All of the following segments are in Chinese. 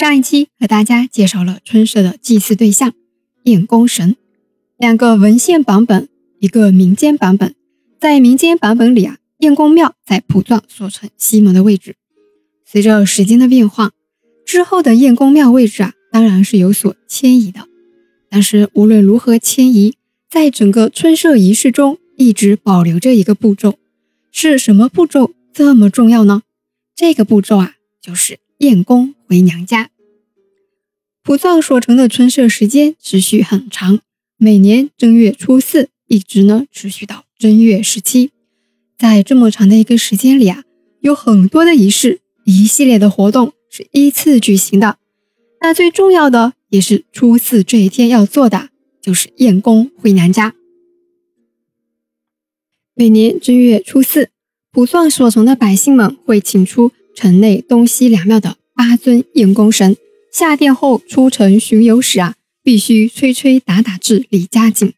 上一期和大家介绍了春社的祭祀对象晏公神，两个文献版本，一个民间版本。在民间版本里啊，晏公庙在蒲庄所城西门的位置。随着时间的变化，之后的晏公庙位置啊，当然是有所迁移的。但是无论如何迁移，在整个春社仪式中，一直保留着一个步骤。是什么步骤这么重要呢？这个步骤啊，就是晏公回娘家。蒲藏所城的春社时间持续很长，每年正月初四一直呢持续到正月十七。在这么长的一个时间里啊，有很多的仪式。一系列的活动是依次举行的，那最重要的也是初四这一天要做的，就是晏公回娘家。每年正月初四，普算所城的百姓们会请出城内东西两庙的八尊燕公神下殿后出城巡游时啊，必须吹吹打打至李家井。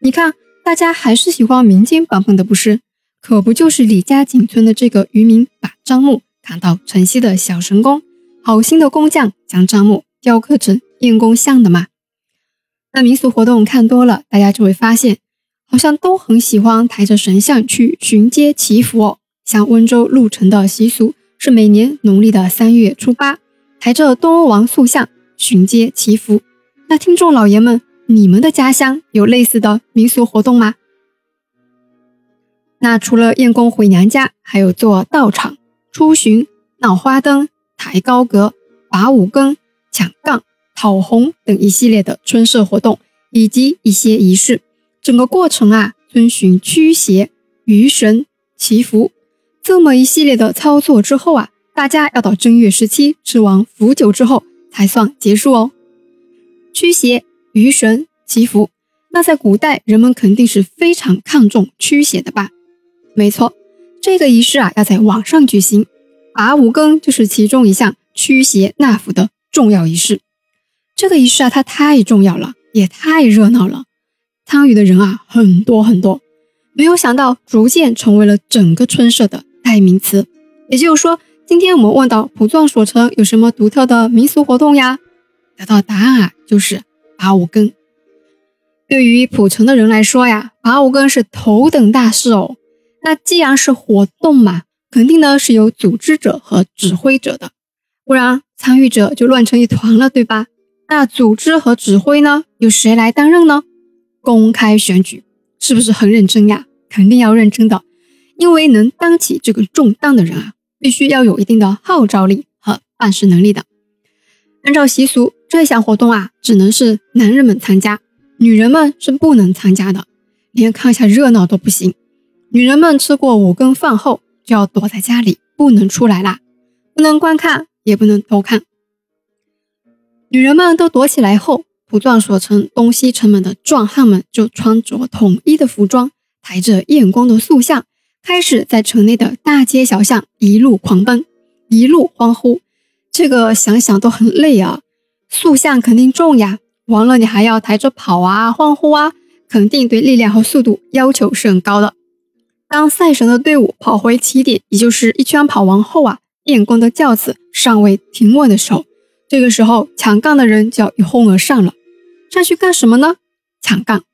你看，大家还是喜欢民间版本的不是？可不就是李家井村的这个渔民把樟木。砍到城西的小神宫，好心的工匠将樟木雕刻成燕公像的嘛。那民俗活动看多了，大家就会发现，好像都很喜欢抬着神像去巡街祈福哦。像温州鹿城的习俗是每年农历的三月初八，抬着东欧王塑像巡街祈福。那听众老爷们，你们的家乡有类似的民俗活动吗？那除了燕公回娘家，还有做道场。出巡、闹花灯、抬高阁、拔五更、抢杠、讨红等一系列的春社活动，以及一些仪式。整个过程啊，遵循驱邪、鱼神、祈福这么一系列的操作之后啊，大家要到正月十七吃完伏酒之后才算结束哦。驱邪、鱼神、祈福，那在古代人们肯定是非常看重驱邪的吧？没错。这个仪式啊，要在网上举行，拔五更就是其中一项驱邪纳福的重要仪式。这个仪式啊，它太重要了，也太热闹了，参与的人啊很多很多。没有想到，逐渐成为了整个村社的代名词。也就是说，今天我们问到蒲藏所城有什么独特的民俗活动呀？得到答案啊，就是拔五更。对于蒲城的人来说呀，拔五更是头等大事哦。那既然是活动嘛，肯定呢是有组织者和指挥者的，不然参与者就乱成一团了，对吧？那组织和指挥呢，由谁来担任呢？公开选举，是不是很认真呀？肯定要认真的，因为能担起这个重担的人啊，必须要有一定的号召力和办事能力的。按照习俗，这项活动啊，只能是男人们参加，女人们是不能参加的，连看下热闹都不行。女人们吃过五更饭后，就要躲在家里，不能出来啦，不能观看，也不能偷看。女人们都躲起来后，蒲壮所城东西城门的壮汉们就穿着统一的服装，抬着艳光的塑像，开始在城内的大街小巷一路狂奔，一路欢呼。这个想想都很累啊，塑像肯定重呀，完了你还要抬着跑啊，欢呼啊，肯定对力量和速度要求是很高的。当赛神的队伍跑回起点，也就是一圈跑完后啊，燕公的轿子尚未停稳的时候，这个时候抢杠的人就要一哄而上了。上去干什么呢？抢杠，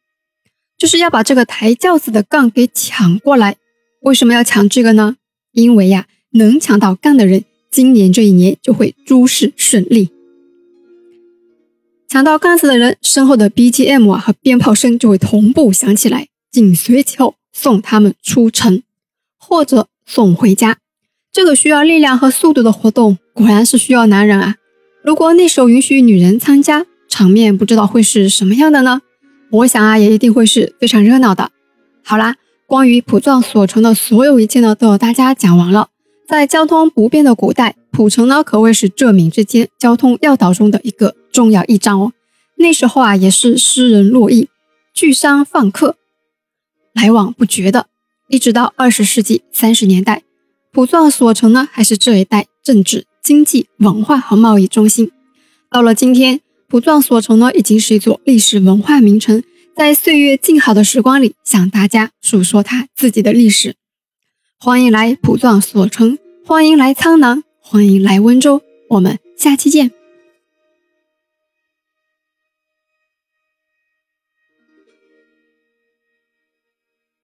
就是要把这个抬轿子的杠给抢过来。为什么要抢这个呢？因为呀，能抢到杠的人，今年这一年就会诸事顺利。抢到杠子的人，身后的 BGM 啊和鞭炮声就会同步响起来，紧随其后。送他们出城，或者送回家，这个需要力量和速度的活动，果然是需要男人啊！如果那时候允许女人参加，场面不知道会是什么样的呢？我想啊，也一定会是非常热闹的。好啦，关于蒲藏所城的所有一切呢，都有大家讲完了。在交通不便的古代，蒲城呢可谓是浙闽之间交通要道中的一个重要驿站哦。那时候啊，也是诗人络绎，聚商访客。来往不绝的，一直到二十世纪三十年代，普藏所城呢还是这一带政治、经济、文化和贸易中心。到了今天，普藏所城呢已经是一座历史文化名城，在岁月静好的时光里，向大家诉说他自己的历史。欢迎来普藏所城，欢迎来苍南，欢迎来温州，我们下期见。